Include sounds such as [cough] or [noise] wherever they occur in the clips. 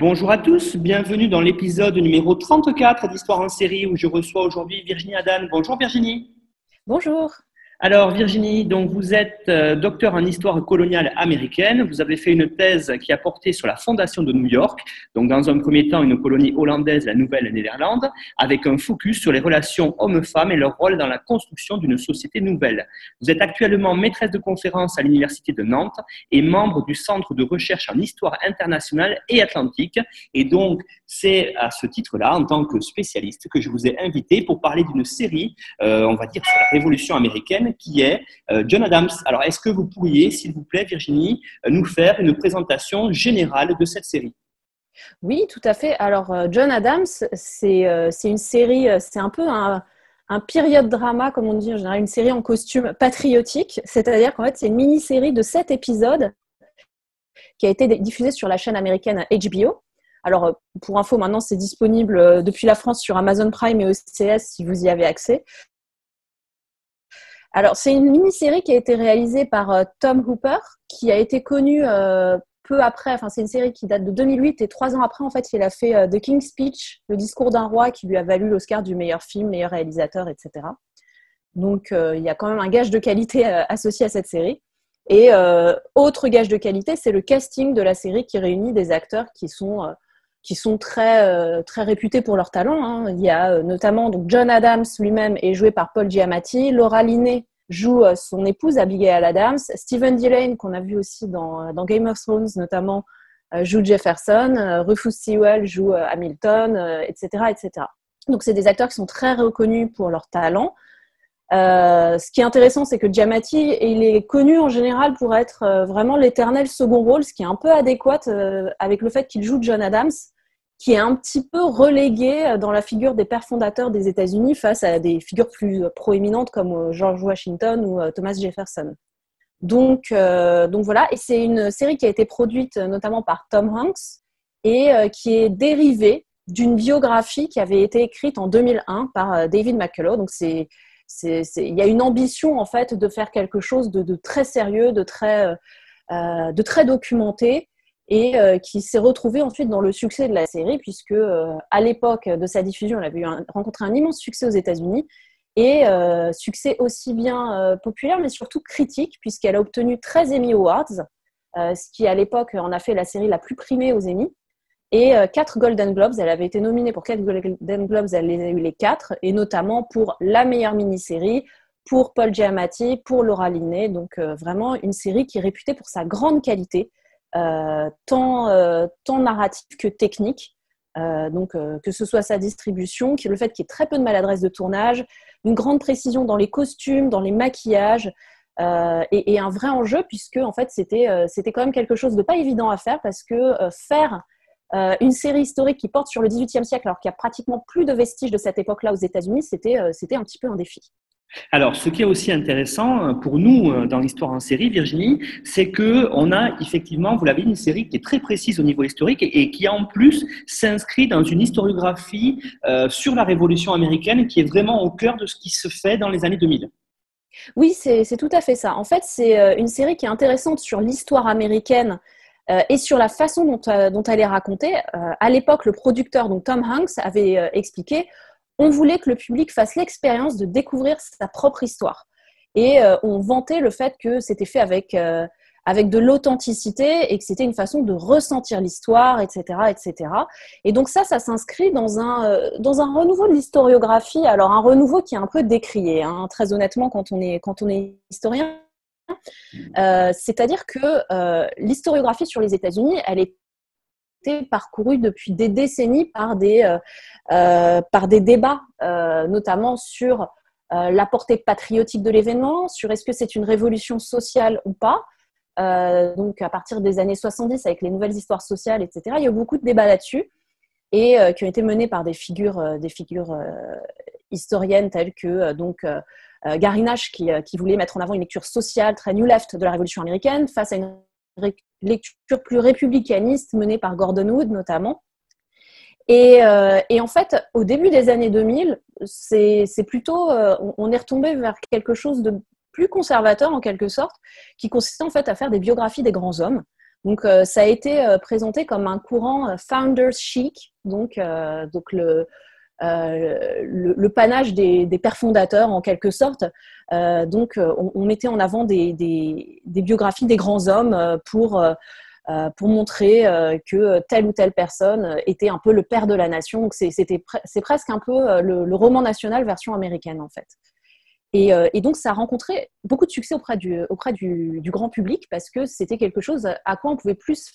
Bonjour à tous, bienvenue dans l'épisode numéro 34 d'Histoire en série où je reçois aujourd'hui Virginie Adan. Bonjour Virginie. Bonjour. Alors Virginie, donc vous êtes euh, docteur en histoire coloniale américaine. Vous avez fait une thèse qui a porté sur la fondation de New York, donc dans un premier temps une colonie hollandaise, la Nouvelle-Néerlande, avec un focus sur les relations hommes-femmes et leur rôle dans la construction d'une société nouvelle. Vous êtes actuellement maîtresse de conférence à l'université de Nantes et membre du centre de recherche en histoire internationale et atlantique. Et donc c'est à ce titre-là, en tant que spécialiste, que je vous ai invité pour parler d'une série, euh, on va dire sur la Révolution américaine qui est euh, John Adams. Alors, est-ce que vous pourriez, s'il vous plaît, Virginie, euh, nous faire une présentation générale de cette série? Oui, tout à fait. Alors, John Adams, c'est une série, c'est un peu un, un période drama, comme on dit en général, une série en costume patriotique. C'est-à-dire qu'en fait, c'est une mini-série de sept épisodes qui a été diffusée sur la chaîne américaine HBO. Alors, pour info, maintenant, c'est disponible depuis la France sur Amazon Prime et OCS si vous y avez accès. Alors, c'est une mini-série qui a été réalisée par euh, Tom Hooper, qui a été connu euh, peu après. Enfin, c'est une série qui date de 2008 et trois ans après, en fait, il a fait euh, The King's Speech, le discours d'un roi, qui lui a valu l'Oscar du meilleur film, meilleur réalisateur, etc. Donc, il y a quand même un gage de qualité associé à cette série. Et autre gage de qualité, c'est le casting de la série qui réunit des acteurs qui sont qui sont très, euh, très réputés pour leur talent. Hein. Il y a euh, notamment donc John Adams lui-même est joué par Paul Giamatti, Laura Linney joue euh, son épouse Abigail Adams, Stephen Dillane qu'on a vu aussi dans, dans, Game of Thrones notamment joue Jefferson, Rufus Sewell joue Hamilton, etc., etc. Donc c'est des acteurs qui sont très reconnus pour leur talent. ce qui est intéressant, c'est que Giamatti, il est connu en général pour être vraiment l'éternel second rôle, ce qui est un peu adéquat avec le fait qu'il joue John Adams, qui est un petit peu relégué euh, dans la figure des pères fondateurs des États-Unis face à des figures plus euh, proéminentes comme euh, George Washington ou Thomas Jefferson. Donc, donc voilà, et c'est une série qui a été produite notamment par Tom Hanks et qui est dérivée d'une biographie qui avait été écrite en 2001 par David McCullough. Donc il y a une ambition en fait de faire quelque chose de, très sérieux, de très documenté et euh, qui s'est retrouvé ensuite dans le succès de la série, puisque euh, à l'époque de sa diffusion, elle avait rencontré un immense succès aux États-Unis et euh, succès aussi bien populaire mais surtout critique, puisqu'elle a obtenu 13 Emmy Awards, ce qui à l'époque en a fait la série la plus primée aux Emmy. Et 4 Golden Globes, elle avait été nominée pour 4 Golden Globes, elle a eu les 4, et notamment pour la meilleure mini-série, pour Paul Giamatti, pour Laura Linney. Donc vraiment une série qui est réputée pour sa grande qualité, tant, euh, tant narratif que technique. Euh, donc, que ce soit sa distribution, le fait qu'il y ait très peu de maladresse de tournage, une grande précision dans les costumes, dans les maquillages, et, un vrai enjeu puisque en fait c'était quand même quelque chose de pas évident à faire parce que faire une série historique qui porte sur le XVIIIe siècle alors qu'il y a pratiquement plus de vestiges de cette époque-là aux États-Unis, c'était un petit peu un défi. Alors, ce qui est aussi intéressant euh, pour nous euh, dans l'histoire en série, Virginie, c'est que on a effectivement, vous l'avez dit, une série qui est très précise au niveau historique et, qui en plus s'inscrit dans une historiographie euh, sur la Révolution américaine qui est vraiment au cœur de ce qui se fait dans les années 2000. Oui, c'est tout à fait ça. En fait, c'est une série qui est intéressante sur l'histoire américaine et sur la façon dont, dont elle est racontée. à l'époque, le producteur, donc Tom Hanks, avait expliqué on voulait que le public fasse l'expérience de découvrir sa propre histoire. Et euh, on vantait le fait que c'était fait avec, euh, avec de l'authenticité et que c'était une façon de ressentir l'histoire, etc., etc. Et donc ça, ça s'inscrit dans un, euh, dans un renouveau de l'historiographie. Alors un renouveau qui est un peu décrié, hein, très honnêtement, quand on est, quand on est historien. C'est-à-dire que l'historiographie sur les États-Unis, elle est parcouru depuis des décennies par des, euh, euh, par des débats, euh, notamment sur la portée patriotique de l'événement, sur est-ce que c'est une révolution sociale ou pas. donc à partir des années 70 avec les nouvelles histoires sociales, etc. Il y a eu beaucoup de débats là-dessus et qui ont été menés par des figures, des figures historiennes telles que donc Gary Nash qui, qui, voulait mettre en avant une lecture sociale très new left de la Révolution américaine face à une lecture plus républicaniste menée par Gordon Wood notamment. Et, euh, et, en fait, au début des années 2000, c'est plutôt, euh, on est retombé vers quelque chose de plus conservateur en quelque sorte, qui consistait en fait à faire des biographies des grands hommes. Donc, euh, ça a été présenté comme un courant founders chic, donc, donc le, le, le, panache des, pères fondateurs en quelque sorte. donc, on, on, mettait en avant des, biographies des grands hommes pour euh, pour montrer euh, que telle ou telle personne était un peu le père de la nation. Donc c'était c'est presque un peu euh, le, roman national version américaine en fait. Et, et, donc ça a rencontré beaucoup de succès auprès du, auprès du, du grand public parce que c'était quelque chose à quoi on pouvait plus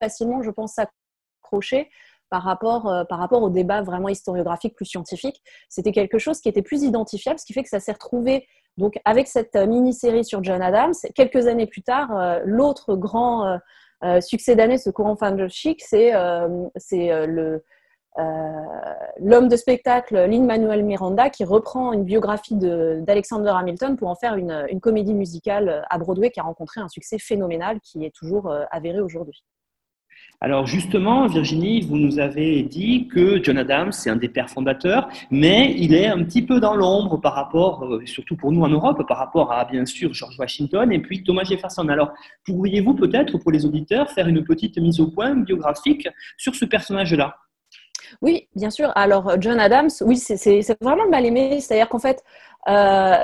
facilement, je pense, s'accrocher par rapport, par rapport au débat vraiment historiographique plus scientifique. C'était quelque chose qui était plus identifiable, ce qui fait que ça s'est retrouvé donc avec cette mini-série sur John Adams. Quelques années plus tard, l'autre grand euh, succès d'année, ce courant fan chic, c'est euh, euh, le l'homme de spectacle Lin-Manuel Miranda qui reprend une biographie d'Alexander Hamilton pour en faire une, comédie musicale à Broadway qui a rencontré un succès phénoménal qui est toujours avéré aujourd'hui. Alors justement, Virginie, vous nous avez dit que John Adams, c'est un des pères fondateurs, mais il est un petit peu dans l'ombre par rapport, euh, surtout pour nous en Europe, par rapport à bien sûr George Washington et puis Thomas Jefferson. Alors pourriez-vous peut-être pour les auditeurs faire une petite mise au point biographique sur ce personnage-là? Oui, bien sûr. Alors, John Adams, oui, c'est vraiment mal aimé. C'est-à-dire qu'en fait, euh,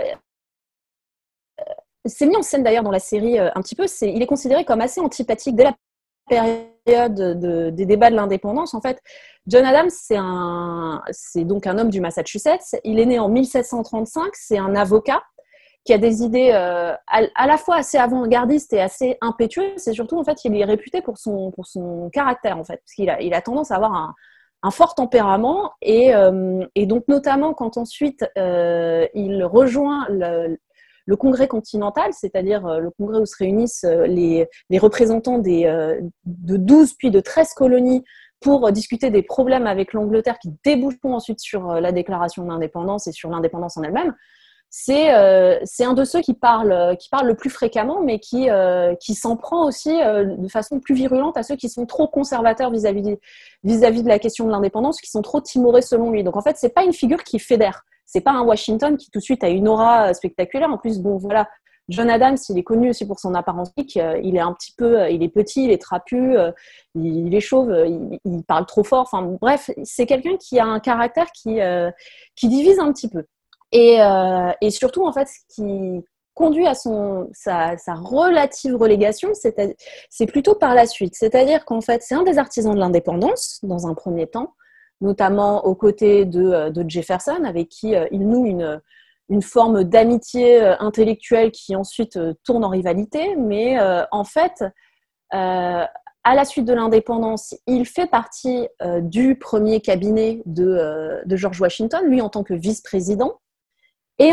c'est mis en scène d'ailleurs dans la série euh, un petit peu. il est considéré comme assez antipathique dès la période des débats de l'indépendance, en fait, John Adams, c'est un, c'est donc un homme du Massachusetts. Il est né en 1735. C'est un avocat qui a des idées euh, à, la fois assez avant-gardistes et assez impétueuses. C'est surtout, en fait, il est réputé pour son, pour son caractère, en fait, parce qu'il a, il a tendance à avoir un, un fort tempérament et, euh, et, donc notamment quand ensuite euh, il rejoint le, le congrès continental, c'est-à-dire euh, le congrès où se réunissent euh, les, représentants des, euh, de 12 puis de 13 colonies pour discuter des problèmes avec l'Angleterre qui déboucheront ensuite sur la déclaration d'indépendance et sur l'indépendance en elle-même. C'est un de ceux qui parle, qui parle le plus fréquemment, mais qui, s'en prend aussi de façon plus virulente à ceux qui sont trop conservateurs vis-à-vis vis -vis de la question de l'indépendance, qui sont trop timorés selon lui. Donc en fait, c'est pas une figure qui fédère c'est pas un Washington qui tout de suite a une aura euh, spectaculaire. En plus, bon, voilà, John Adams, il est connu aussi pour son apparence. Euh, il est un petit peu, euh, il est petit, il est trapu, il est chauve, il, parle trop fort. Enfin, bref, c'est quelqu'un qui a un caractère qui, qui divise un petit peu. Et, et, surtout, en fait, ce qui conduit à son, sa, sa relative relégation, c'est plutôt par la suite. C'est-à-dire qu'en fait, c'est un des artisans de l'indépendance, dans un premier temps notamment aux côtés de, euh, Jefferson, avec qui euh, il noue une, forme d'amitié euh, intellectuelle qui ensuite tourne en rivalité. Mais en fait, à la suite de l'indépendance, il fait partie du premier cabinet de, George Washington, lui en tant que vice-président. Et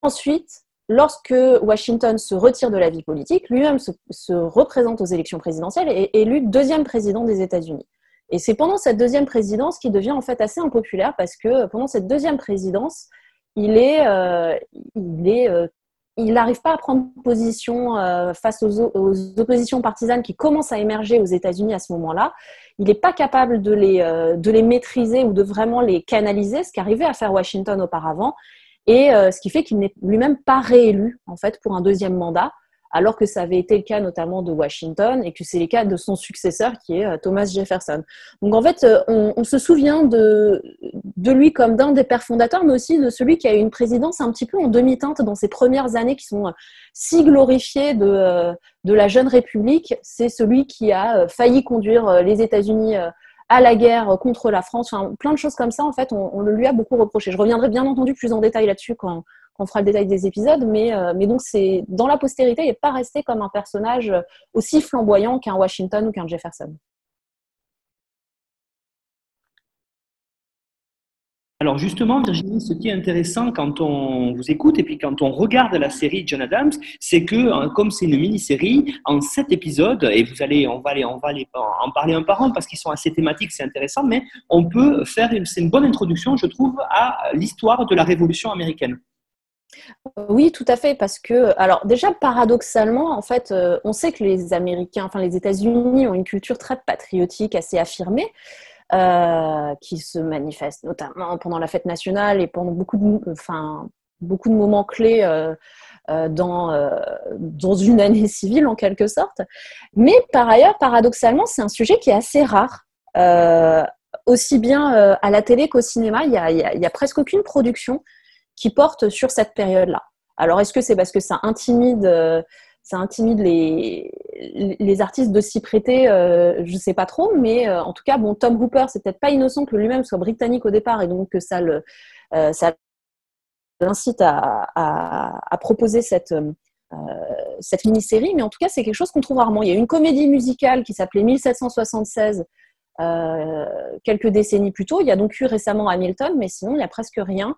ensuite, lorsque Washington se retire de la vie politique, lui-même se, représente aux élections présidentielles et est élu deuxième président des États-Unis. Et c'est pendant cette deuxième présidence qu'il devient en fait assez impopulaire parce que pendant cette deuxième présidence, euh, euh, il n'arrive pas à prendre position euh, face aux, aux, oppositions partisanes qui commencent à émerger aux États-Unis à ce moment-là. Il n'est pas capable de les, de les maîtriser ou de vraiment les canaliser, ce qu'arrivait à faire Washington auparavant, et ce qui fait qu'il n'est lui-même pas réélu en fait pour un deuxième mandat alors que ça avait été le cas notamment de Washington et que c'est le cas de son successeur qui est euh, Thomas Jefferson. Donc en fait, euh, on, se souvient de, de lui comme d'un des pères fondateurs, mais aussi de celui qui a eu une présidence un petit peu en demi-teinte dans ses premières années qui sont euh, si glorifiées de, de la jeune République. C'est celui qui a failli conduire les États-Unis à la guerre contre la France, enfin, plein de choses comme ça, en fait, on, on, le lui a beaucoup reproché. Je reviendrai bien entendu plus en détail là-dessus quand, on fera le détail des épisodes, mais, euh, mais donc c'est dans la postérité, il n'est pas resté comme un personnage aussi flamboyant qu'un Washington ou qu'un Jefferson. Alors justement, Virginie, ce qui est intéressant quand on vous écoute et puis quand on regarde la série John Adams, c'est que hein, comme c'est une mini-série, en sept épisodes, et vous allez, on va aller, on va en parler un par un parce qu'ils sont assez thématiques, c'est intéressant, mais on peut faire, une bonne introduction, je trouve, à l'histoire de la Révolution américaine. Oui, tout à fait, parce que, alors déjà, paradoxalement, en fait, euh, on sait que les Américains, enfin les États-Unis ont une culture très patriotique, assez affirmée. Euh, qui se manifeste notamment pendant la fête nationale et pendant beaucoup de, enfin, beaucoup de moments clés euh, euh, dans, dans une année [laughs] civile en quelque sorte. Mais par ailleurs, paradoxalement, c'est un sujet qui est assez rare. aussi bien à la télé qu'au cinéma, il n'y a, a presque aucune production qui porte sur cette période-là. Alors, est-ce que c'est parce que ça intimide ça intimide les, les artistes de s'y prêter, euh, je ne sais pas trop, mais euh, en tout cas, bon, Tom Hooper, c'est peut-être pas innocent que lui-même soit britannique au départ et donc que ça le, euh, ça l'incite à, à, proposer cette, cette mini-série, mais en tout cas, c'est quelque chose qu'on trouve rarement. Il y a une comédie musicale qui s'appelait 1776 quelques décennies plus tôt. Il y a donc eu récemment Hamilton, mais sinon, il n'y a presque rien.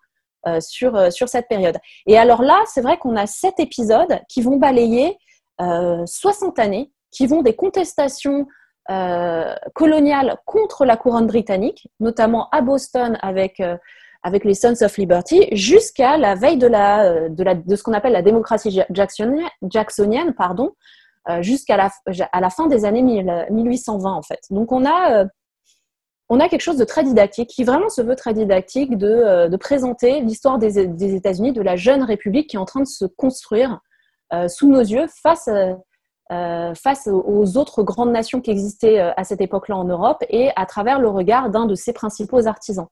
Euh, sur, euh, sur cette période. Et alors là, c'est vrai qu'on a sept épisodes qui vont balayer 60 euh, années, qui vont des contestations coloniales contre la couronne britannique, notamment à Boston avec avec les Sons of Liberty, jusqu'à la veille de, la, de, la, de ce qu'on appelle la démocratie jacksonienne, jacksonienne pardon, jusqu'à la, à la fin des années 1820 en fait. Donc on a on a quelque chose de très didactique, qui vraiment se veut très didactique, de, euh, présenter l'histoire des, États-Unis, de la jeune République qui est en train de se construire euh, sous nos yeux face, euh, aux autres grandes nations qui existaient à cette époque-là en Europe et à travers le regard d'un de ses principaux artisans.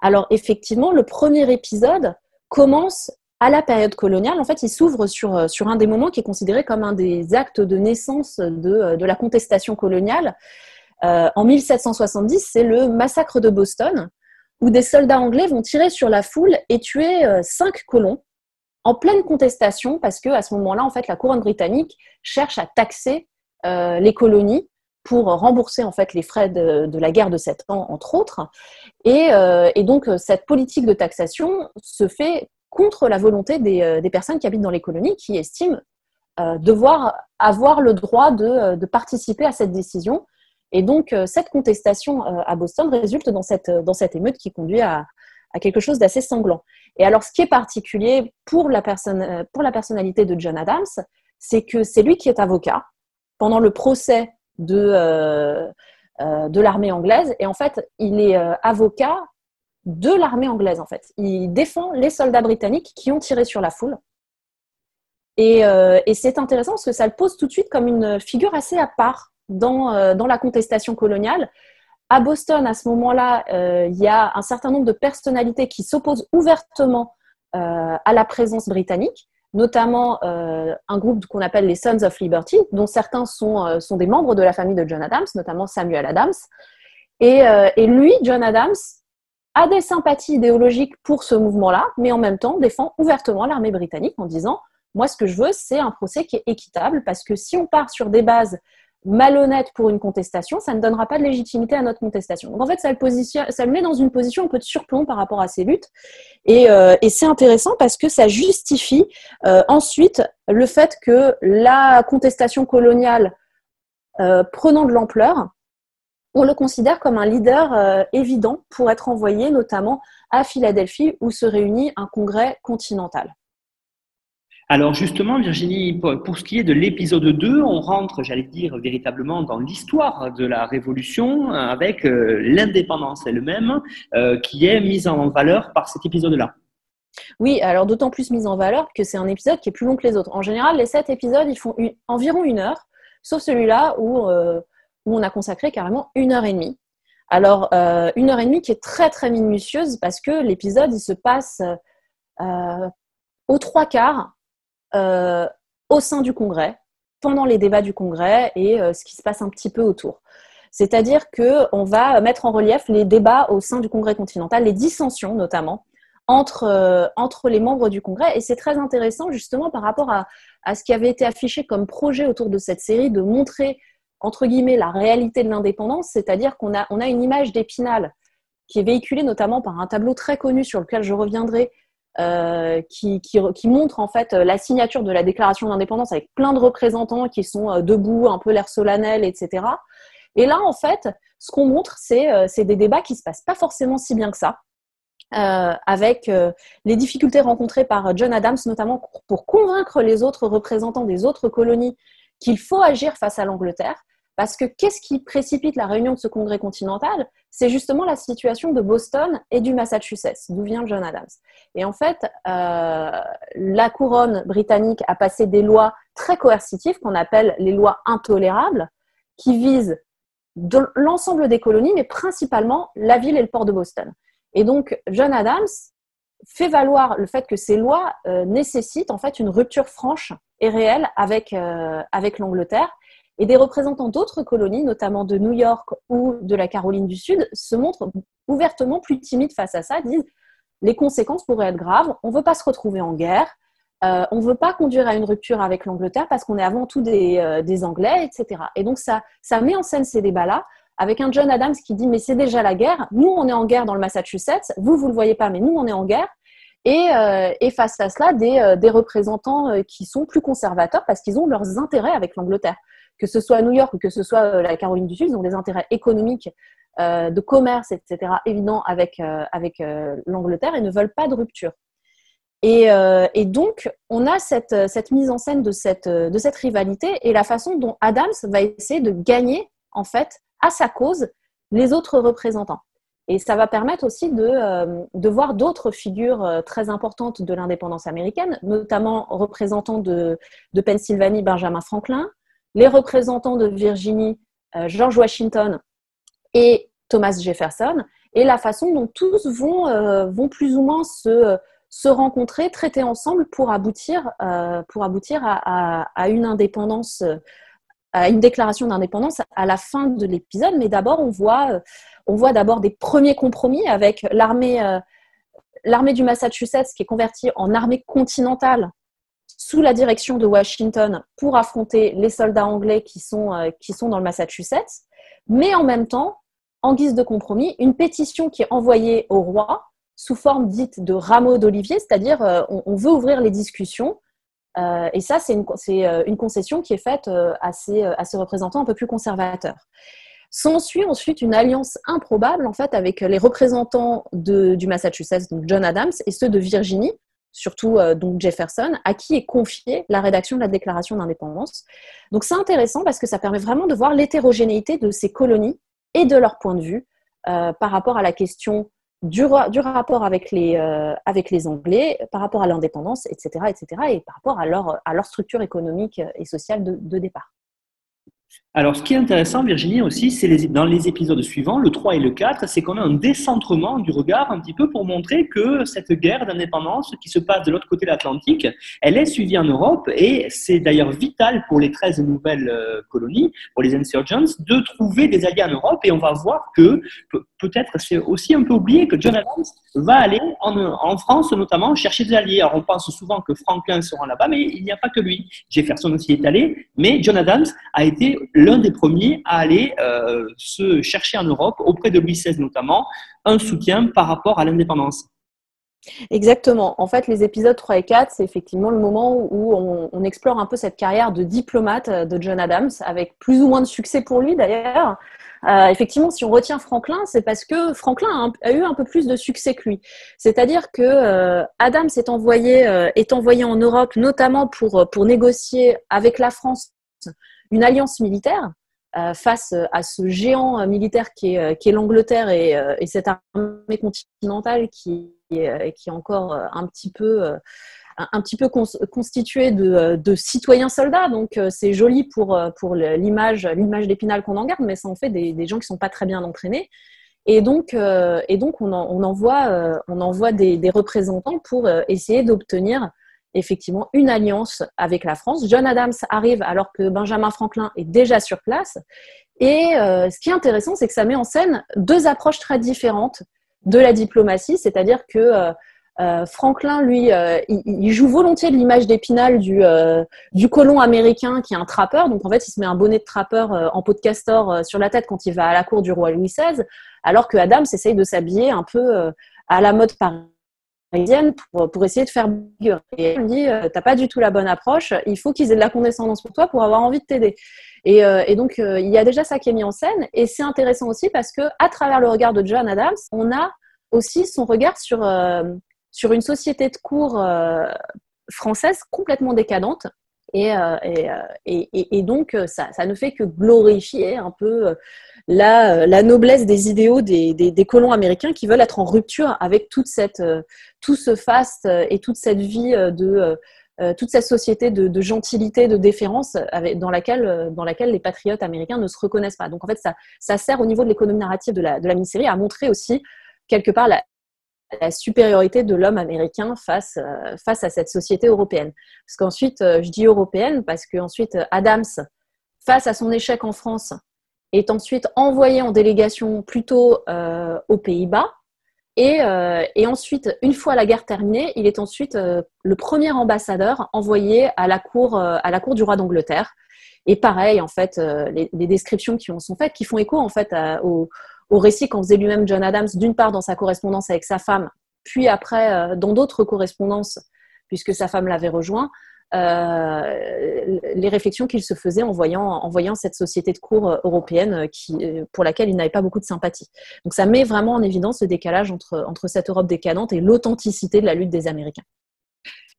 Alors effectivement, le premier épisode commence à la période coloniale. En fait, il s'ouvre sur, un des moments qui est considéré comme un des actes de naissance de la contestation coloniale euh, en 1770, c'est le massacre de Boston, où des soldats anglais vont tirer sur la foule et tuer euh, cinq colons en pleine contestation, parce que à ce moment-là, en fait, la couronne britannique cherche à taxer euh, les colonies pour rembourser en fait les frais de, la guerre de sept ans, entre autres. Et, donc cette politique de taxation se fait contre la volonté des, personnes qui habitent dans les colonies, qui estiment devoir avoir le droit de, participer à cette décision et donc, euh, cette contestation euh, à Boston résulte dans cette, cette émeute qui conduit à, quelque chose d'assez sanglant. Et alors, ce qui est particulier pour la, euh, personnalité de John Adams, c'est que c'est lui qui est avocat pendant le procès de, l'armée anglaise. Et en fait, il est avocat de l'armée anglaise, en fait. Il défend les soldats britanniques qui ont tiré sur la foule. Et c'est intéressant parce que ça le pose tout de suite comme une figure assez à part euh, dans, la contestation coloniale. À Boston, à ce moment-là, euh, il y a un certain nombre de personnalités qui s'opposent ouvertement euh, à la présence britannique, notamment un groupe qu'on appelle les Sons of Liberty, dont certains sont, sont des membres de la famille de John Adams, notamment Samuel Adams. Et, et lui, John Adams, a des sympathies idéologiques pour ce mouvement-là, mais en même temps défend ouvertement l'armée britannique en disant moi, ce que je veux, c'est un procès qui est équitable, parce que si on part sur des bases malhonnête pour une contestation, ça ne donnera pas de légitimité à notre contestation. Donc en fait, ça le, ça le met dans une position un peu de surplomb par rapport à ces luttes. Et, euh, c'est intéressant parce que ça justifie euh, ensuite le fait que la contestation coloniale euh, prenant de l'ampleur, on le considère comme un leader évident pour être envoyé notamment à Philadelphie où se réunit un congrès continental. Alors justement, Virginie, pour ce qui est de l'épisode 2, on rentre, j'allais dire, véritablement dans l'histoire de la Révolution euh, avec euh, l'indépendance elle-même euh, qui est mise en valeur par cet épisode-là. Oui, alors d'autant plus mise en valeur que c'est un épisode qui est plus long que les autres. En général, les sept épisodes, ils font environ une heure, sauf celui-là où, où on a consacré carrément une heure et demie. Alors, une heure et demie qui est très très minutieuse parce que l'épisode, il se passe aux trois quarts euh, au sein du Congrès, pendant les débats du Congrès et euh, ce qui se passe un petit peu autour. C'est-à-dire qu'on va mettre en relief les débats au sein du Congrès continental, les dissensions notamment, entre, euh, entre les membres du Congrès. Et c'est très intéressant justement par rapport à, à, ce qui avait été affiché comme projet autour de cette série de montrer, entre guillemets, la réalité de l'indépendance, c'est-à-dire qu'on a, on a une image d'épinal qui est véhiculé notamment par un tableau très connu sur lequel je reviendrai, euh, qui, montre en fait la signature de la déclaration d'indépendance avec plein de représentants qui sont euh, debout, un peu l'air solennel, etc. Et là, en fait, ce qu'on montre, c'est euh, des débats qui se passent pas forcément si bien que ça. avec les difficultés rencontrées par John Adams, notamment pour convaincre les autres représentants des autres colonies qu'il faut agir face à l'Angleterre, parce que qu'est-ce qui précipite la réunion de ce congrès continental? C'est justement la situation de Boston et du Massachusetts, d'où vient John Adams. Et en fait, euh, la couronne britannique a passé des lois très coercitives qu'on appelle les lois intolérables, qui visent l'ensemble des colonies, mais principalement la ville et le port de Boston. Et donc, John Adams fait valoir le fait que ces lois euh, nécessitent en fait une rupture franche et réelle avec, euh, avec l'Angleterre et des représentants d'autres colonies, notamment de New York ou de la Caroline du Sud, se montrent ouvertement plus timides face à ça, disent les conséquences pourraient être graves, on ne veut pas se retrouver en guerre, euh, on ne veut pas conduire à une rupture avec l'Angleterre parce qu'on est avant tout des, euh, Anglais, etc. Et donc ça, ça met en scène ces débats-là avec un John Adams qui dit mais c'est déjà la guerre, nous on est en guerre dans le Massachusetts, vous vous le voyez pas mais nous on est en guerre. Et, euh, face à cela, des représentants qui sont plus conservateurs parce qu'ils ont leurs intérêts avec l'Angleterre que ce soit à New York ou que ce soit euh, la Caroline du Sud, ils ont des intérêts économiques, euh, de commerce, etc., évidents avec, euh, avec l'Angleterre et ne veulent pas de rupture. Et, donc, on a cette, cette, mise en scène de cette, de cette rivalité et la façon dont Adams va essayer de gagner, en fait, à sa cause, les autres représentants. Et ça va permettre aussi de, de voir d'autres figures très importantes de l'indépendance américaine, notamment représentants de, de Pennsylvanie, Benjamin Franklin, les représentants de Virginie, euh, George Washington et Thomas Jefferson, et la façon dont tous vont, euh, vont plus ou moins se, se rencontrer, traiter ensemble pour aboutir, euh, pour aboutir à, une indépendance, à une déclaration d'indépendance à la fin de l'épisode. Mais d'abord, on voit, on voit d'abord des premiers compromis avec l'armée, l'armée du Massachusetts qui est convertie en armée continentale sous la direction de Washington pour affronter les soldats anglais qui sont, euh, qui sont dans le Massachusetts, mais en même temps, en guise de compromis, une pétition qui est envoyée au roi sous forme dite de rameau d'olivier, c'est-à-dire euh, on, veut ouvrir les discussions. Euh, et ça, c'est une, une, concession qui est faite à ces, à représentants un peu plus conservateurs. S'ensuit ensuite une alliance improbable en fait avec les représentants de, du Massachusetts, donc John Adams, et ceux de Virginie, surtout euh, donc Jefferson, à qui est confiée la rédaction de la Déclaration d'indépendance. Donc c'est intéressant parce que ça permet vraiment de voir l'hétérogénéité de ces colonies et de leur point de vue euh, par rapport à la question du, rapport avec les, euh, avec les Anglais, par rapport à l'indépendance, etc., etc., et par rapport à leur structure économique et sociale de départ. Alors, ce qui est intéressant, Virginie, aussi, c'est dans les épisodes suivants, le 3 et le 4, c'est qu'on a un décentrement du regard un petit peu pour montrer que cette guerre d'indépendance qui se passe de l'autre côté de l'Atlantique, elle est suivie en Europe et c'est d'ailleurs vital pour les 13 nouvelles euh, colonies, pour les insurgents, de trouver des alliés en Europe et on va voir que peut-être c'est aussi un peu oublié que John Adams va aller en, France notamment chercher des alliés. Alors on pense souvent que Franklin sera là-bas, mais il n'y a pas que lui. Jefferson aussi est allé, mais John Adams a été l'un des premiers à aller euh, se chercher en Europe, auprès de Louis XVI notamment, un soutien par rapport à l'indépendance. Exactement. En fait, les épisodes 3 et 4, c'est effectivement le moment où on, explore un peu cette carrière de diplomate de John Adams, avec plus ou moins de succès pour lui d'ailleurs. Euh, effectivement, si on retient Franklin, c'est parce que Franklin a, eu un peu plus de succès que lui. C'est-à-dire que euh, Adams est envoyé, est envoyé en Europe, notamment pour, pour négocier avec la France une alliance militaire euh, face à ce géant militaire qui est, l'Angleterre et, euh, et, cette armée continentale qui, est, encore un petit peu un de, citoyens soldats. Donc c'est joli pour, l'image l'image d'Épinal qu'on en garde, mais ça en fait des, gens qui sont pas très bien entraînés. Et donc, on, envoie, des représentants pour essayer d'obtenir effectivement une alliance avec la France. John Adams arrive alors que Benjamin Franklin est déjà sur place. Et euh, ce qui est intéressant, c'est que ça met en scène deux approches très différentes de la diplomatie, c'est-à-dire que euh, euh, Franklin, lui, il, joue volontiers de l'image d'Épinal du, du colon américain qui est un trappeur. Donc, en fait, il se met un bonnet de trappeur en peau de castor sur la tête quand il va à la cour du roi Louis XVI. alors que Adams essaye de s'habiller un peu à la mode parisienne pour, pour essayer de faire Et elle me dit, t'as pas du tout la bonne approche, il faut qu'ils aient de la condescendance pour toi pour avoir envie de t'aider. Et, et, donc, il y a déjà ça qui est mis en scène. Et c'est intéressant aussi parce que à travers le regard de John Adams, on a aussi son regard sur, sur une société de cours française complètement décadente. Et, euh, euh, et, et, donc, euh, ça, ça, ne fait que glorifier un peu la, la noblesse des idéaux des, colons américains qui veulent être en rupture avec toute cette, tout ce faste et toute cette vie de toute cette société de, gentilité, de déférence dans, laquelle, dans laquelle les patriotes américains ne se reconnaissent pas. Donc en fait, ça, sert au niveau de l'économie narrative de la, de mini-série à montrer aussi quelque part la, supériorité de l'homme américain face, euh, face à cette société européenne. Parce qu'ensuite, euh, je dis européenne parce qu'ensuite, Adams, face à son échec en France, est ensuite envoyé en délégation plutôt euh, aux Pays-Bas. Et, et, ensuite, une fois la guerre terminée, il est ensuite le premier ambassadeur envoyé à la cour, à la cour du roi d'Angleterre. Et pareil, en fait, les, descriptions qui en sont faites, qui font écho en fait au, au récit qu'en faisait lui-même John Adams, d'une part dans sa correspondance avec sa femme, puis après euh, dans d'autres correspondances, puisque sa femme l'avait rejoint, euh, les réflexions qu'il se faisait en voyant, cette société de cours euh, européenne qui, pour laquelle il n'avait pas beaucoup de sympathie. Donc ça met vraiment en évidence le décalage entre cette Europe décadente et l'authenticité de la lutte des Américains.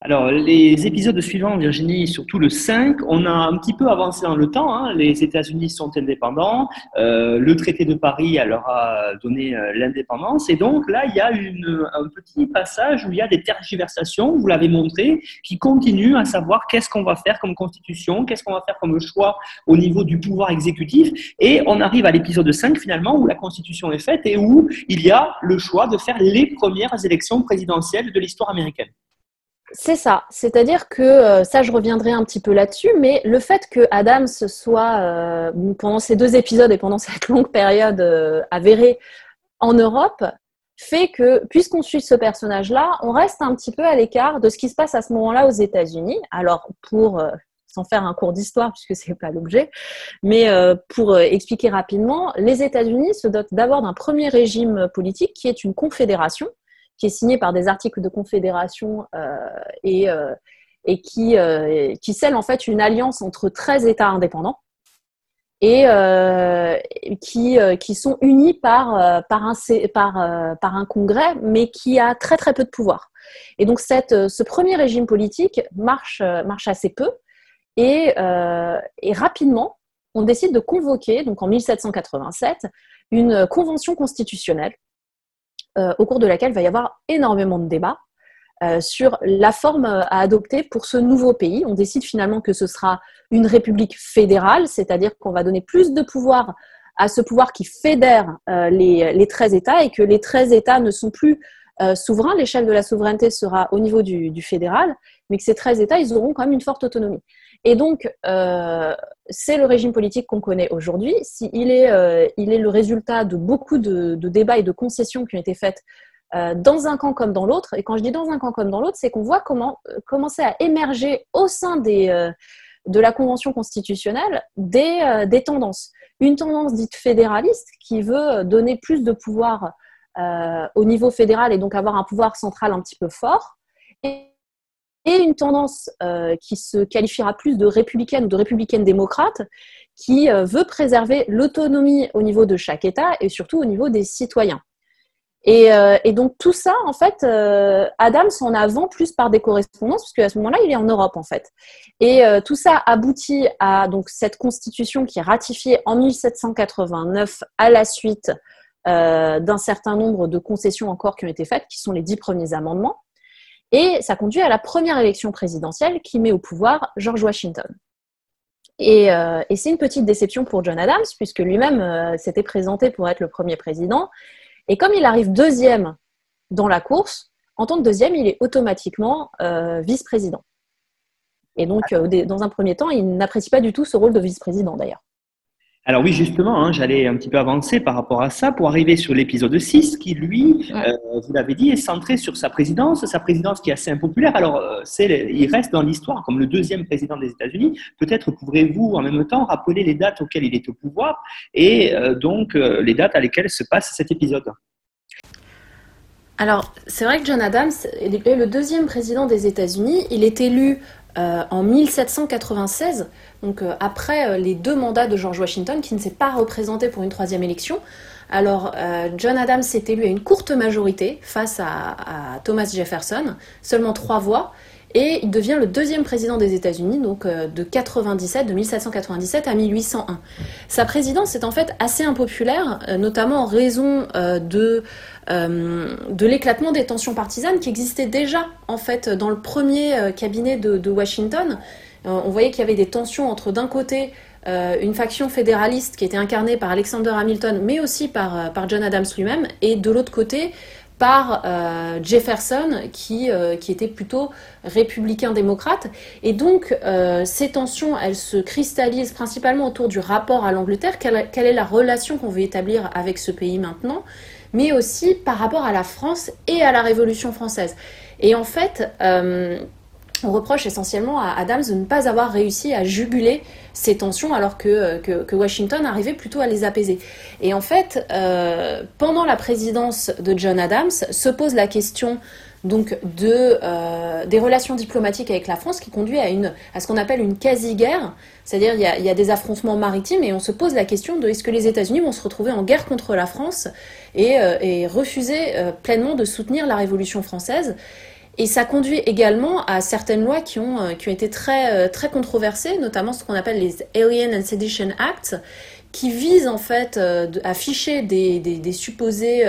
Alors, les épisodes suivants, Virginie, surtout le 5, on a un petit peu avancé dans le temps. Hein. Les États-Unis sont indépendants. Euh, le traité de Paris leur a donné euh, l'indépendance. Et donc, là, il y a un petit passage où il y a des tergiversations, vous l'avez montré, qui continuent à savoir qu'est-ce qu'on va faire comme constitution, qu'est-ce qu'on va faire comme choix au niveau du pouvoir exécutif. Et on arrive à l'épisode 5, finalement, où la constitution est faite et où il y a le choix de faire les premières élections présidentielles de l'histoire américaine. C'est ça. C'est-à-dire que euh, ça, je reviendrai un petit peu là-dessus, mais le fait que Adams soit euh, pendant ces deux épisodes et pendant [laughs] cette longue période euh, avérée en Europe fait que, puisqu'on suit ce personnage-là, on reste un petit peu à l'écart de ce qui se passe à ce moment-là aux États-Unis. Alors, pour sans faire un cours d'histoire puisque c'est pas l'objet, mais pour expliquer rapidement, les États-Unis se dotent d'abord d'un premier régime politique qui est une confédération qui est signé par des articles de confédération euh, et, euh, euh, qui scelle en fait une alliance entre 13 États indépendants et qui, sont unis par, un, congrès, mais qui a très très peu de pouvoir. Et donc ce premier régime politique marche, marche assez peu, et, et rapidement, on décide de convoquer, donc en 1787, une convention constitutionnelle euh, au cours de laquelle il va y avoir énormément de débats euh, sur la forme à adopter pour ce nouveau pays. On décide finalement que ce sera une république fédérale, c'est-à-dire qu'on va donner plus de pouvoir à ce pouvoir qui fédère euh, les, les 13 États et que les 13 États ne sont plus souverains. L'échelle de la souveraineté sera au niveau du, du, fédéral, mais que ces 13 États, ils auront quand même une forte autonomie. Et donc, euh, c'est le régime politique qu'on connaît aujourd'hui. il, est, euh, il est le résultat de beaucoup de, débats et de concessions qui ont été faites euh, dans un camp comme dans l'autre. Et quand je dis dans un camp comme dans l'autre, c'est qu'on voit comment euh, commencer à émerger au sein de la Convention constitutionnelle des, tendances. Une tendance dite fédéraliste qui veut donner plus de pouvoir au niveau fédéral et donc avoir un pouvoir central un petit peu fort. Et une tendance euh, qui se qualifiera plus de républicaine ou de républicaine démocrate, qui euh, veut préserver l'autonomie au niveau de chaque État et surtout au niveau des citoyens. Et, euh, donc tout ça, en fait, euh, Adams en avant plus par des correspondances, parce qu'à ce moment-là, il est en Europe, en fait. Et tout ça aboutit à cette constitution qui est ratifiée en 1789 à la suite d'un certain nombre de concessions encore qui ont été faites, qui sont les dix premiers amendements. Et ça conduit à la première élection présidentielle qui met au pouvoir George Washington. Et, euh, c'est une petite déception pour John Adams, puisque lui-même euh, s'était présenté pour être le premier président. Et comme il arrive deuxième dans la course, en tant que deuxième, il est automatiquement euh, vice-président. Et donc, dans un premier temps, il n'apprécie pas du tout ce rôle de vice-président, d'ailleurs. Alors oui, justement, hein, j'allais un petit peu avancer par rapport à ça pour arriver sur l'épisode 6 qui, lui, euh, vous l'avez dit, est centré sur sa présidence, sa présidence qui est assez impopulaire. Alors, euh, c'est, il reste dans l'histoire comme le deuxième président des États-Unis. Peut-être pourrez-vous en même temps rappeler les dates auxquelles il est au pouvoir et euh, donc les dates à lesquelles se passe cet épisode. Alors, c'est vrai que John Adams est le deuxième président des États-Unis. Il est élu en 1796 donc euh, après euh, les deux mandats de George Washington, qui ne s'est pas représenté pour une troisième élection. Alors, euh, John Adams s'est élu à une courte majorité face à, Thomas Jefferson, seulement trois voix, et il devient le deuxième président des États-Unis, donc de 97, de 1797 à 1801. Sa présidence est en fait assez impopulaire, notamment en raison de, de l'éclatement des tensions partisanes qui existaient déjà en fait dans le premier cabinet de Washington. Euh, on voyait qu'il y avait des tensions entre d'un côté euh, une faction fédéraliste qui était incarnée par Alexander Hamilton, mais aussi par, euh, John Adams lui-même, et de l'autre côté par Jefferson, qui, était plutôt républicain-démocrate. Et donc, ces tensions, elles se cristallisent principalement autour du rapport à l'Angleterre, quelle, est la relation qu'on veut établir avec ce pays maintenant, mais aussi par rapport à la France et à la Révolution française? Et en fait, on reproche essentiellement à Adams de ne pas avoir réussi à juguler ces tensions alors que, que, Washington arrivait plutôt à les apaiser. Et en fait, euh, pendant la présidence de John Adams, se pose la question donc de, euh, des relations diplomatiques avec la France qui conduit à, une, à ce qu'on appelle une quasi-guerre, c'est-à-dire il, y, a, des affrontements maritimes et on se pose la question de est-ce que les États-Unis vont se retrouver en guerre contre la France et, euh, et refuser pleinement de soutenir la Révolution française? Et ça conduit également à certaines lois qui ont, euh, qui ont été très, euh, très controversées, notamment ce qu'on appelle les Alien and Sedition Acts, qui visent en fait euh, à ficher des, des, supposés,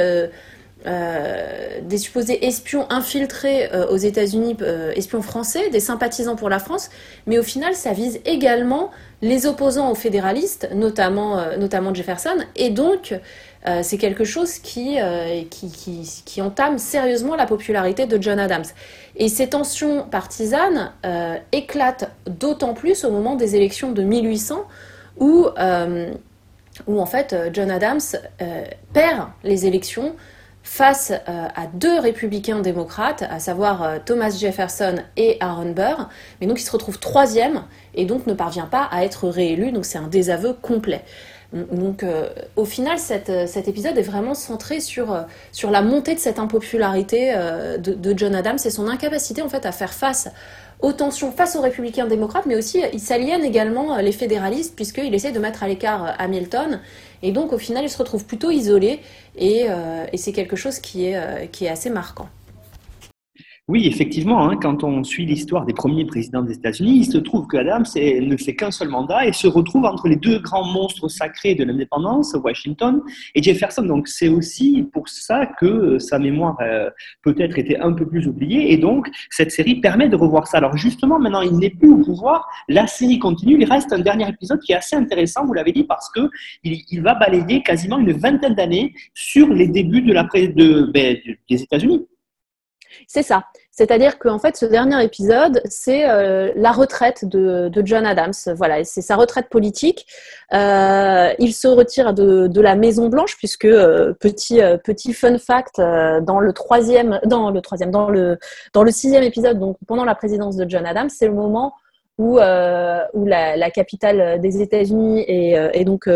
des supposés espions infiltrés aux États-Unis, espions français, des sympathisants pour la France, mais au final ça vise également les opposants aux fédéralistes, notamment, notamment Jefferson, et donc euh, c'est quelque chose euh, qui, entame sérieusement la popularité de John Adams. Et ces tensions partisanes euh, éclatent d'autant plus au moment des élections de 1800 où, où en fait John Adams perd les élections face à deux républicains démocrates, à savoir Thomas Jefferson et Aaron Burr, mais donc il se retrouve troisième et donc ne parvient pas à être réélu, donc c'est un désaveu complet. Donc, euh, au final, euh, cet épisode est vraiment centré sur, euh, sur la montée de cette impopularité de, John Adams et son incapacité en fait à faire face aux tensions face aux républicains démocrates, mais aussi il s'aliène également les fédéralistes puisqu'il essaie de mettre à l'écart Hamilton. Et donc, au final, il se retrouve plutôt isolé et, et c'est quelque chose qui est, qui est assez marquant. Oui, effectivement, hein, quand on suit l'histoire des premiers présidents des États-Unis, il se trouve que Adams ne fait qu'un seul mandat et se retrouve entre les deux grands monstres sacrés de l'indépendance, Washington et Jefferson. Donc c'est aussi pour ça que sa mémoire euh, peut-être était un peu plus oubliée et donc cette série permet de revoir ça. Alors justement, maintenant il n'est plus au pouvoir, la série continue. Il reste un dernier épisode qui est assez intéressant, vous l'avez dit, parce que il, va balayer quasiment une vingtaine d'années sur les débuts de la, de, ben, des États-Unis. C'est ça. C'est-à-dire qu'en fait, ce dernier épisode, c'est euh, la retraite de, John Adams. Voilà, c'est sa retraite politique. Euh, il se retire de, la Maison Blanche puisque euh, petit fun fact dans le troisième, dans le sixième épisode, donc pendant la présidence de John Adams, c'est le moment où, où la, capitale des États-Unis est, est, donc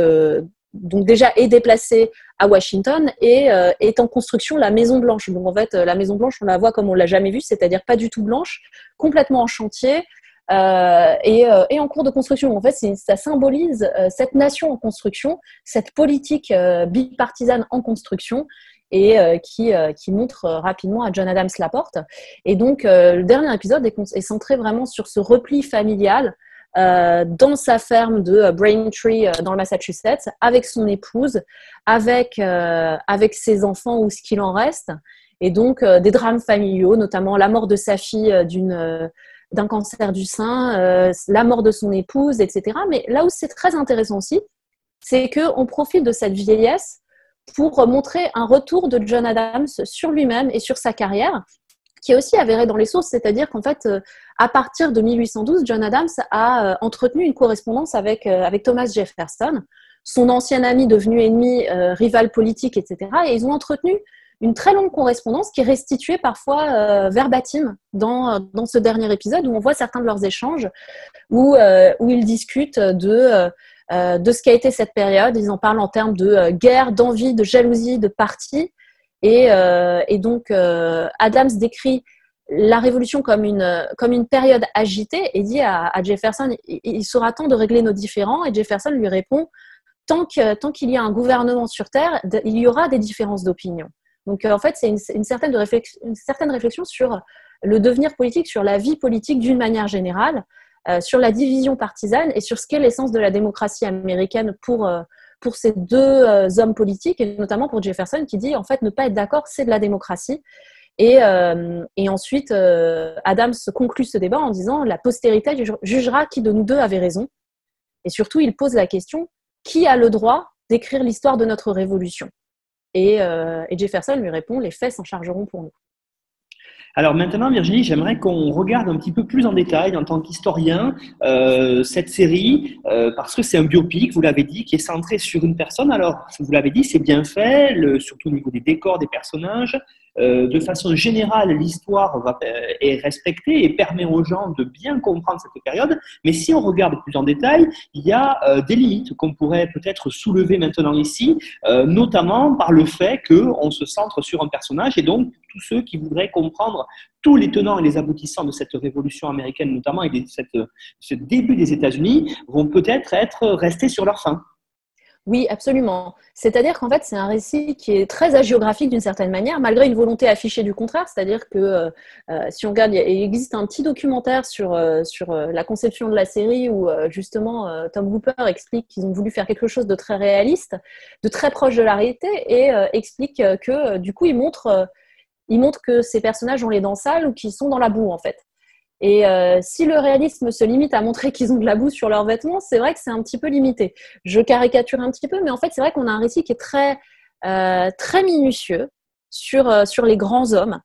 donc déjà est déplacé à Washington et euh, est en construction la Maison Blanche. Donc en fait, euh, la Maison Blanche, on la voit comme on l'a jamais vue, c'est-à-dire pas du tout blanche, complètement en chantier euh, et, en cours de construction. En fait, ça symbolise cette nation en construction, cette politique bipartisane en construction et qui, montre rapidement à John Adams la porte. Et donc, le dernier épisode est, centré vraiment sur ce repli familial euh, dans sa ferme de euh, Braintree euh, dans le Massachusetts avec son épouse, avec, avec ses enfants ou ce qu'il en reste, et donc des drames familiaux, notamment la mort de sa fille d'une d'un cancer du sein, la mort de son épouse, etc. Mais là où c'est très intéressant aussi, c'est qu'on profite de cette vieillesse pour montrer un retour de John Adams sur lui-même et sur sa carrière, qui est aussi avéré dans les sources, c'est-à-dire qu'en fait, euh, à partir de 1812, John Adams a euh, entretenu une correspondance avec, euh, avec Thomas Jefferson son ancien ami devenu ennemi, rival politique, etc. Et ils ont entretenu une très longue correspondance qui est restituée parfois verbatim dans, dans ce dernier épisode où on voit certains de leurs échanges où, où ils discutent de, de ce qu'a été cette période. Ils en parlent en termes de guerre, d'envie, de jalousie, de parti. Et, et donc, Adams décrit la révolution comme une, comme une période agitée et dit à, Jefferson, il, sera temps de régler nos différends. Et Jefferson lui répond, tant qu'il tant qu'il y a un gouvernement sur Terre, il y aura des différences d'opinion. Donc, euh, en fait, c'est une, certaine réflexion, sur le devenir politique, sur la vie politique d'une manière générale, euh, sur la division partisane et sur ce qu'est l'essence de la démocratie américaine pour, euh, pour ces deux hommes politiques, et notamment pour Jefferson, qui dit, en fait, ne pas être d'accord, c'est de la démocratie. Et, et, ensuite, Adams conclut ce débat en disant la postérité jugera qui de nous deux avait raison. Et surtout, il pose la question qui a le droit d'écrire l'histoire de notre révolution? Euh, et, Jefferson lui répond, les faits s'en chargeront pour nous. Alors maintenant, Virginie, j'aimerais qu'on regarde un petit peu plus en détail, en tant qu'historien, euh, cette série, euh, parce que c'est un biopic, vous l'avez dit, qui est centré sur une personne. Alors, vous l'avez dit, c'est bien fait, surtout au niveau des décors, des personnages. Euh, de façon générale, l'histoire euh, est respectée et permet aux gens de bien comprendre cette période. Mais si on regarde plus en détail, il y a euh, des limites qu'on pourrait peut-être soulever maintenant ici, notamment par le fait qu'on se centre sur un personnage et donc tous ceux qui voudraient comprendre tous les tenants et les aboutissants de cette révolution américaine, notamment et de ce début des États-Unis, vont peut-être être restés sur leur fin. Oui, absolument. C'est-à-dire qu'en fait, c'est un récit qui est très agiographique d'une certaine manière, malgré une volonté affichée du contraire. C'est-à-dire que euh, euh, si on regarde, il existe un petit documentaire sur, euh, sur la conception de la série où justement Tom Hooper explique qu'ils ont voulu faire quelque chose de très réaliste, de très proche de la réalité, et explique que du coup, il montre, il montre que ces personnages ont les dents sales ou qu'ils sont dans la boue en fait. Et euh, si le réalisme se limite à montrer qu'ils ont de la boue sur leurs vêtements, c'est vrai que c'est un petit peu limité. Je caricature un petit peu, mais en fait, c'est vrai qu'on a un récit qui est très, euh, très minutieux sur, euh, sur les grands hommes.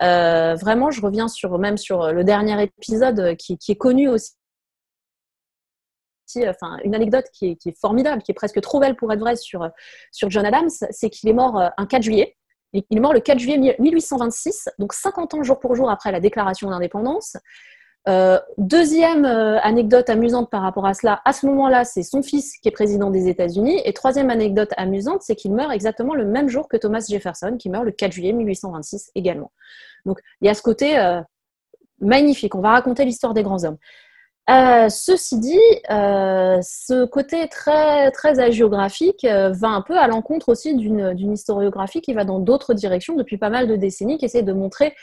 vraiment, je reviens sur, même sur le dernier épisode qui, est connu aussi. Enfin, une anecdote qui est, qui est, formidable, qui est presque trop belle pour être vraie sur, sur John Adams, c'est qu'il est mort un 4 juillet il est mort le 4 juillet 1826, donc 50 ans jour pour jour après la déclaration d'indépendance. Euh, deuxième euh, anecdote amusante par rapport à cela, à ce moment-là, c'est son fils qui est président des États-Unis. Et troisième anecdote amusante, c'est qu'il meurt exactement le même jour que Thomas Jefferson, qui meurt le 4 juillet 1826 également. Donc il y a ce côté euh, magnifique. On va raconter l'histoire des grands hommes. Euh, ceci dit, euh, ce côté très, très hagiographique euh, va un peu à l'encontre aussi d'une historiographie qui va dans d'autres directions depuis pas mal de décennies, qui essaie de montrer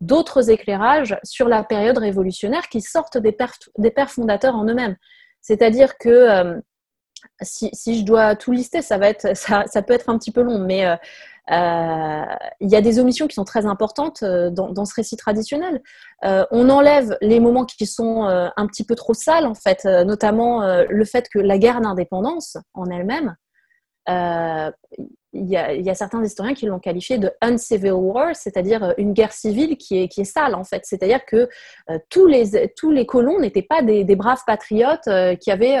d'autres éclairages sur la période révolutionnaire qui sortent des pères, des pères fondateurs en eux-mêmes. C'est-à-dire que si, si, je dois tout lister, ça, va être, [laughs] ça, ça, peut être un petit peu long, mais il y a des omissions qui sont très importantes euh, dans, dans ce récit traditionnel. Euh, on enlève les moments qui sont un petit peu trop sales, en fait, notamment le fait que la guerre d'indépendance en elle-même, il y, a, certains historiens qui l'ont qualifié de uncivil war, c'est-à-dire euh, une guerre civile qui est, qui est sale en fait. C'est-à-dire que euh, tous, les, tous les colons n'étaient pas des, braves patriotes euh, qui, avaient,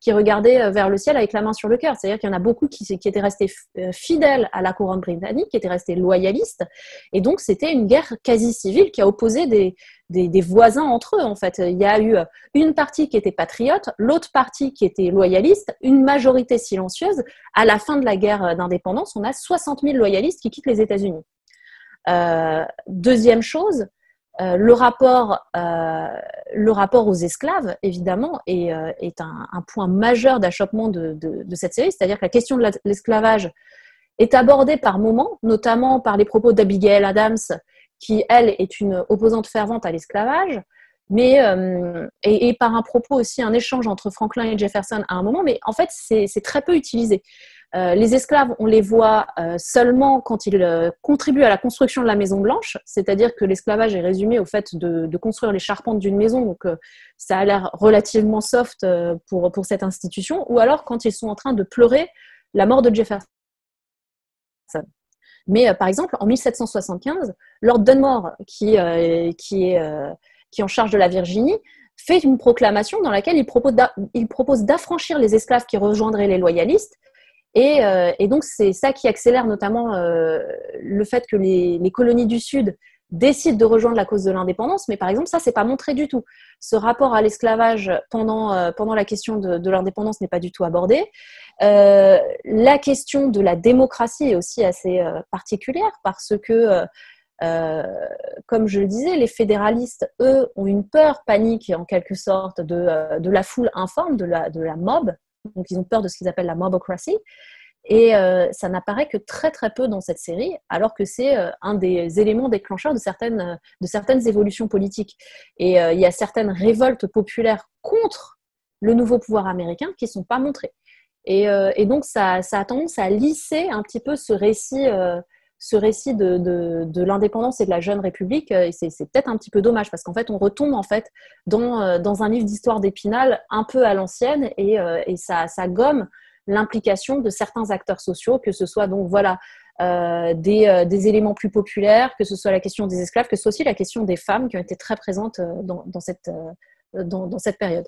qui regardaient vers le ciel avec la main sur le cœur. C'est-à-dire qu'il y en a beaucoup qui, qui étaient restés fidèles à la couronne britannique, qui étaient restés loyalistes. Et donc c'était une guerre quasi civile qui a opposé des, des, voisins entre eux, en fait. Il y a eu une partie qui était patriote, l'autre partie qui était loyaliste, une majorité silencieuse. À la fin de la guerre d'indépendance, on a 60 000 loyalistes qui quittent les États-Unis. Euh, deuxième chose, euh, le, rapport, euh, le rapport aux esclaves, évidemment, est, est un, point majeur d'achoppement de, de, cette série, c'est-à-dire que la question de l'esclavage est abordée par moments, notamment par les propos d'Abigail Adams, qui, elle, est une opposante fervente à l'esclavage, mais euh, et, par un propos aussi, un échange entre Franklin et Jefferson à un moment, mais en fait, c'est très peu utilisé. Euh, les esclaves, on les voit euh, seulement quand ils contribuent à la construction de la Maison Blanche, c'est-à-dire que l'esclavage est résumé au fait de, construire les charpentes d'une maison, donc ça a l'air relativement soft pour, pour cette institution, ou alors quand ils sont en train de pleurer la mort de Jefferson. Mais euh, par exemple, en 1775, Lord Dunmore, qui, euh, euh, qui est en charge de la Virginie, fait une proclamation dans laquelle il propose d'affranchir les esclaves qui rejoindraient les loyalistes. Et, donc, c'est ça qui accélère notamment le fait que les, colonies du Sud décident de rejoindre la cause de l'indépendance, mais par exemple, ça, c'est pas montré du tout. Ce rapport à l'esclavage pendant, euh, la question de, l'indépendance n'est pas du tout abordé. Euh, la question de la démocratie est aussi assez euh, particulière parce que, comme je le disais, les fédéralistes, eux, ont une peur panique, en quelque sorte, de, la foule informe, de la, de la mob. Donc, ils ont peur de ce qu'ils appellent la mobocracy. Et euh, ça n'apparaît que très très peu dans cette série, alors que c'est euh, un des éléments déclencheurs de certaines, de certaines évolutions politiques. Et euh, il y a certaines révoltes populaires contre le nouveau pouvoir américain qui ne sont pas montrées. Et, donc ça, ça, a tendance à lisser un petit peu ce récit, ce récit de, de, de l'indépendance et de la jeune République. Et c'est, peut-être un petit peu dommage parce qu'en fait on retombe en fait dans, dans un livre d'histoire d'Épinal un peu à l'ancienne et, et ça, ça gomme l'implication de certains acteurs sociaux, que ce soit donc voilà euh, des, euh, des, éléments plus populaires, que ce soit la question des esclaves, que ce soit aussi la question des femmes qui ont été très présentes euh, dans, dans cette, dans cette période.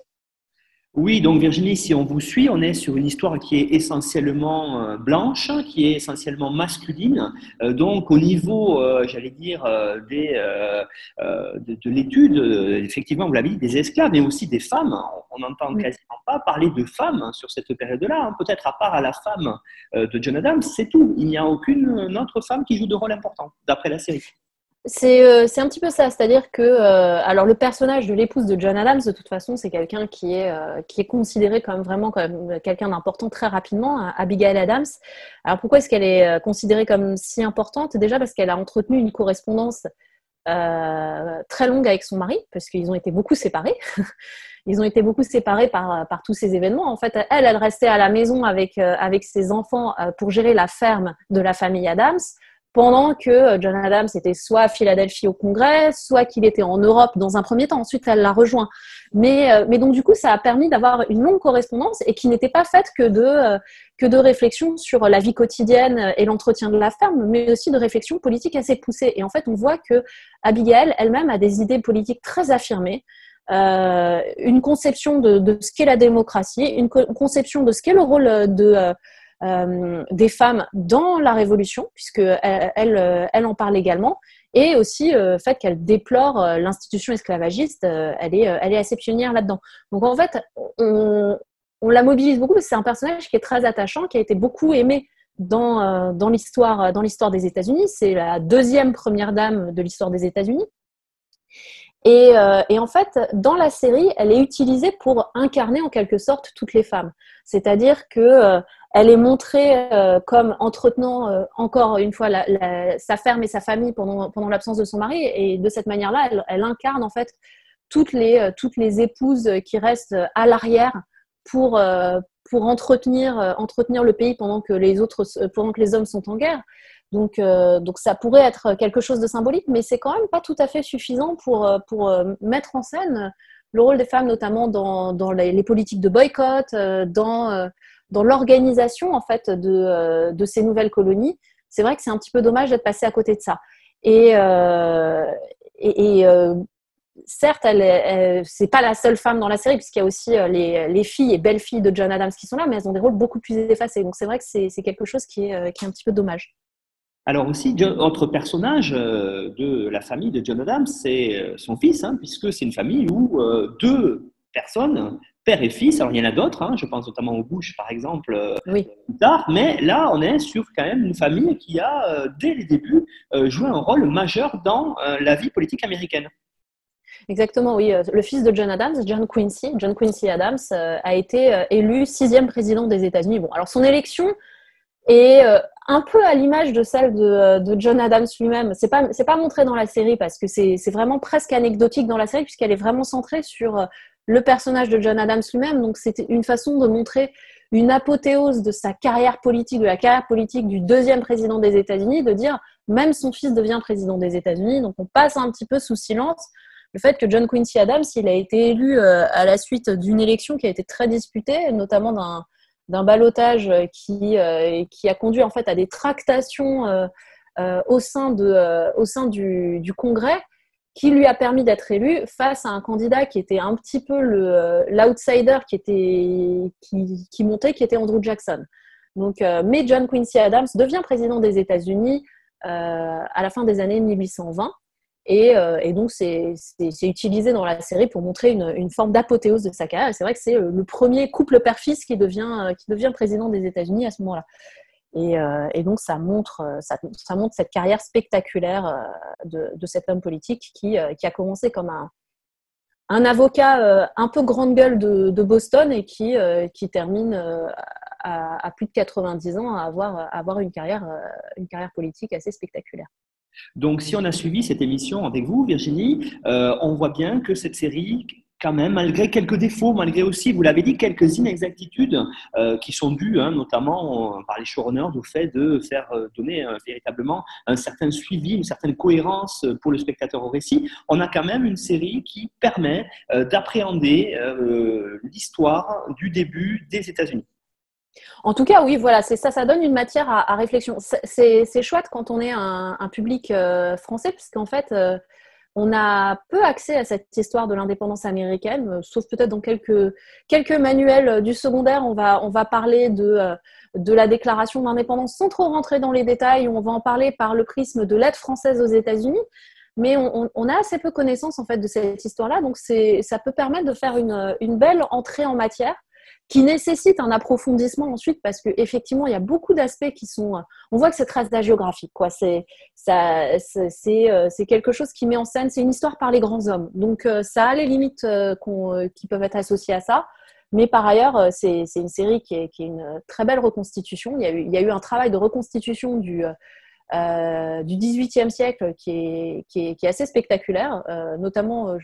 Oui, donc Virginie, si on vous suit, on est sur une histoire qui est essentiellement euh, blanche, qui est essentiellement masculine. Euh, donc au niveau, euh, j'allais dire, des, de, l'étude, effectivement, vous l'avez dit, des esclaves, mais aussi des femmes. On n'entend quasiment pas parler de femmes sur cette période-là. Hein. Peut-être à part à la femme de John Adams, c'est tout. Il n'y a aucune autre femme qui joue de rôle important, d'après la série. Euh, c'est un petit peu ça, c'est-à-dire que euh, alors le personnage de l'épouse de John Adams, de toute façon, c'est quelqu'un qui est euh, qui est considéré comme vraiment quelqu'un d'important très rapidement, hein, Abigail Adams. Alors pourquoi est-ce qu'elle est considérée comme si importante? Déjà parce qu'elle a entretenu une correspondance très longue avec son mari, parce qu'ils ont été beaucoup séparés. [laughs] Ils ont été beaucoup séparés par, par tous ces événements. En fait, elle, elle restait à la maison avec, avec ses enfants pour gérer la ferme de la famille Adams pendant que euh, John Adams était soit à Philadelphie au Congrès, soit qu'il était en Europe dans un premier temps. Ensuite, elle l'a rejoint. Mais, euh, mais donc, du coup, ça a permis d'avoir une longue correspondance et qui n'était pas faite que de, euh, que de réflexions sur la vie quotidienne et l'entretien de la ferme, mais aussi de réflexions politiques assez poussées. Et en fait, on voit que Abigail elle-même a des idées politiques très affirmées. Euh, une conception de, de ce qu'est la démocratie, une conception de ce qu'est le rôle de, des femmes dans la Révolution, puisque elle, elle, en parle également, et aussi euh, le fait qu'elle déplore euh, l'institution esclavagiste, elle, est, elle est assez pionnière là-dedans. Donc en fait, on, la mobilise beaucoup, c'est un personnage qui est très attachant, qui a été beaucoup aimé dans, dans l'histoire des États-Unis. C'est la deuxième première dame de l'histoire des États-Unis. Et, et, en fait, dans la série, elle est utilisée pour incarner en quelque sorte toutes les femmes. C'est-à-dire que elle est montrée euh, comme entretenant euh, encore une fois sa ferme et sa famille pendant, pendant l'absence de son mari. Et de cette manière-là, elle, incarne en fait toutes les, euh, toutes les épouses qui restent à l'arrière pour, pour entretenir, entretenir le pays pendant que, les autres, pendant que les hommes sont en guerre. Donc, donc ça pourrait être quelque chose de symbolique, mais c'est quand même pas tout à fait suffisant pour, pour mettre en scène le rôle des femmes, notamment dans, les, politiques de boycott, dans l'organisation en fait de, euh, ces nouvelles colonies, c'est vrai que c'est un petit peu dommage d'être passé à côté de ça. Et, euh, euh, certes, elle, elle c'est pas la seule femme dans la série, puisqu'il y a aussi les, les, filles et belles filles de John Adams qui sont là, mais elles ont des rôles beaucoup plus effacés. Donc c'est vrai que c'est, quelque chose qui est un petit peu dommage. Alors aussi, autre personnage de la famille de John Adams, c'est son fils, hein, puisque c'est une famille où deux personnes père et fils. Alors, il y en a d'autres, hein, je pense notamment au Bush, par exemple, euh, plus tard, mais là, on est sur quand même une famille qui a, euh, dès les débuts, euh, joué un rôle majeur dans la vie politique américaine. Exactement, oui. Le fils de John Adams, John Quincy, John Quincy Adams, a été élu sixième président des États-Unis. Bon, alors son élection est un peu à l'image de celle de, John Adams lui-même. C'est pas c'est pas montré dans la série parce que c'est vraiment presque anecdotique dans la série puisqu'elle est vraiment centrée sur le personnage de John Adams lui-même. Donc c'était une façon de montrer une apothéose de sa carrière politique, de la carrière politique du deuxième président des États-Unis, de dire même son fils devient président des États-Unis. Donc on passe un petit peu sous silence le fait que John Quincy Adams, il a été élu euh, à la suite d'une élection qui a été très disputée, notamment d'un d'un balotage qui, euh, qui a conduit en fait à des tractations euh, au sein, de, au sein du, du Congrès qui lui a permis d'être élu face à un candidat qui était un petit peu l'outsider qui, était, qui, qui, montait, qui était Andrew Jackson. Donc, euh, mais John Quincy Adams devient président des États-Unis euh, à la fin des années 1820. Et, euh, et donc, c'est utilisé dans la série pour montrer une, forme d'apothéose de sa carrière. C'est vrai que c'est le premier couple père-fils qui devient, qui devient président des États-Unis à ce moment-là. Et, donc, ça montre, cette carrière spectaculaire de, de cet homme politique qui, a commencé comme un, avocat un peu grande gueule de, Boston et qui, termine à, plus de 90 ans à avoir, euh, une carrière politique assez spectaculaire. Donc, si on a suivi cette émission avec vous, Virginie, euh, on voit bien que cette série, quand même, malgré quelques défauts, malgré aussi, vous l'avez dit, quelques inexactitudes euh, qui sont dues hein, notamment par les showrunners au fait de faire donner véritablement un certain suivi, une certaine cohérence pour le spectateur au récit, on a quand même une série qui permet d'appréhender l'histoire du début des États-Unis. En tout cas, oui, voilà, ça, ça donne une matière à, réflexion. C'est chouette quand on est un, public euh, français, puisqu'en fait, euh, on a peu accès à cette histoire de l'indépendance américaine, euh, sauf peut-être dans quelques, quelques manuels du secondaire, on va, on va parler de, de la déclaration d'indépendance sans trop rentrer dans les détails, on va en parler par le prisme de l'aide française aux États-Unis. Mais on, on, a assez peu connaissance en fait de cette histoire-là, donc ça peut permettre de faire une, une belle entrée en matière qui nécessite un approfondissement ensuite parce qu'effectivement, il y a beaucoup d'aspects qui sont. On voit que c'est très géographique, quoi. C'est ça, c'est euh, c'est quelque chose qui met en scène. C'est une histoire par les grands hommes. Donc euh, ça a les limites euh, qui peuvent être associées à ça. Mais par ailleurs, c'est une série qui est, une très belle reconstitution. Il y a eu, il y a eu un travail de reconstitution du, euh, du 18e siècle qui est, qui est, qui est assez spectaculaire. Euh, notamment,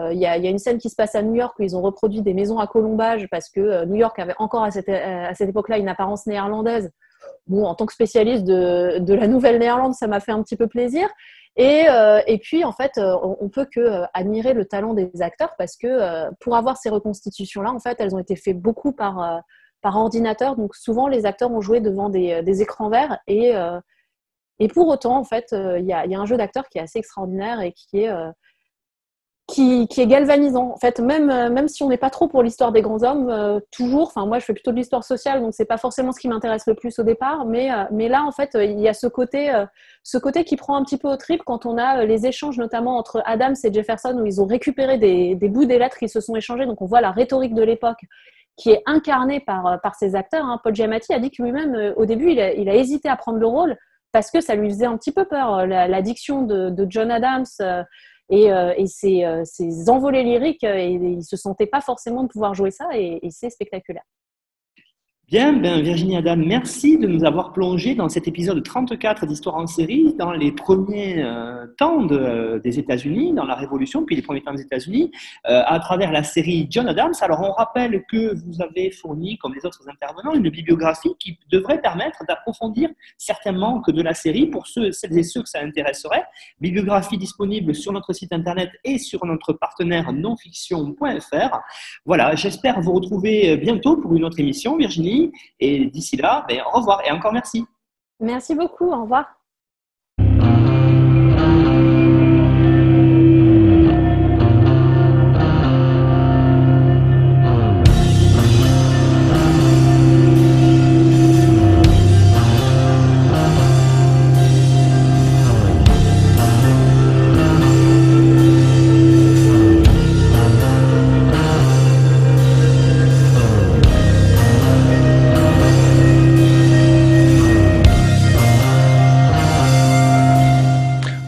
euh, il y, a, une scène qui se passe à New York où ils ont reproduit des maisons à colombage parce que euh, New York avait encore à cette, euh, à cette époque-là une apparence néerlandaise. Bon, en tant que spécialiste de, de la Nouvelle-Néerlande, ça m'a fait un petit peu plaisir. Et, et, puis, en fait, on, on, peut que admirer le talent des acteurs parce que pour avoir ces reconstitutions-là, en fait, elles ont été faites beaucoup par, par ordinateur. Donc, souvent, les acteurs ont joué devant des, des écrans verts. Et, et pour autant, en fait, il y a, y, a, un jeu d'acteurs qui est assez extraordinaire et qui est qui, est galvanisant. En fait, même, euh, même si on n'est pas trop pour l'histoire des grands hommes, euh, toujours, enfin moi je fais plutôt de l'histoire sociale, donc c'est pas forcément ce qui m'intéresse le plus au départ, mais, euh, mais là en fait il y a ce côté, ce côté qui prend un petit peu au trip quand on a les échanges notamment entre Adams et Jefferson où ils ont récupéré des, bouts des lettres qui se sont échangés, donc on voit la rhétorique de l'époque qui est incarnée par, par ces acteurs. Hein. Paul Giamatti a dit que lui-même au début il a, hésité à prendre le rôle parce que ça lui faisait un petit peu peur, la, diction de, de John Adams et, euh, et ces, euh, envolées lyriques, euh, et, il ne se sentait pas forcément de pouvoir jouer ça, et c'est spectaculaire. Bien, ben Virginie Adam, merci de nous avoir plongé dans cet épisode 34 d'Histoire en série, dans les premiers euh, temps de, des États-Unis, dans la Révolution, puis les premiers temps des États-Unis, euh, à travers la série John Adams. Alors, on rappelle que vous avez fourni, comme les autres intervenants, une bibliographie qui devrait permettre d'approfondir certains manques de la série pour ceux, celles et ceux que ça intéresserait. Bibliographie disponible sur notre site internet et sur notre partenaire nonfiction.fr. Voilà, j'espère vous retrouver bientôt pour une autre émission, Virginie. Et d'ici là, ben, au revoir et encore merci. Merci beaucoup. Au revoir.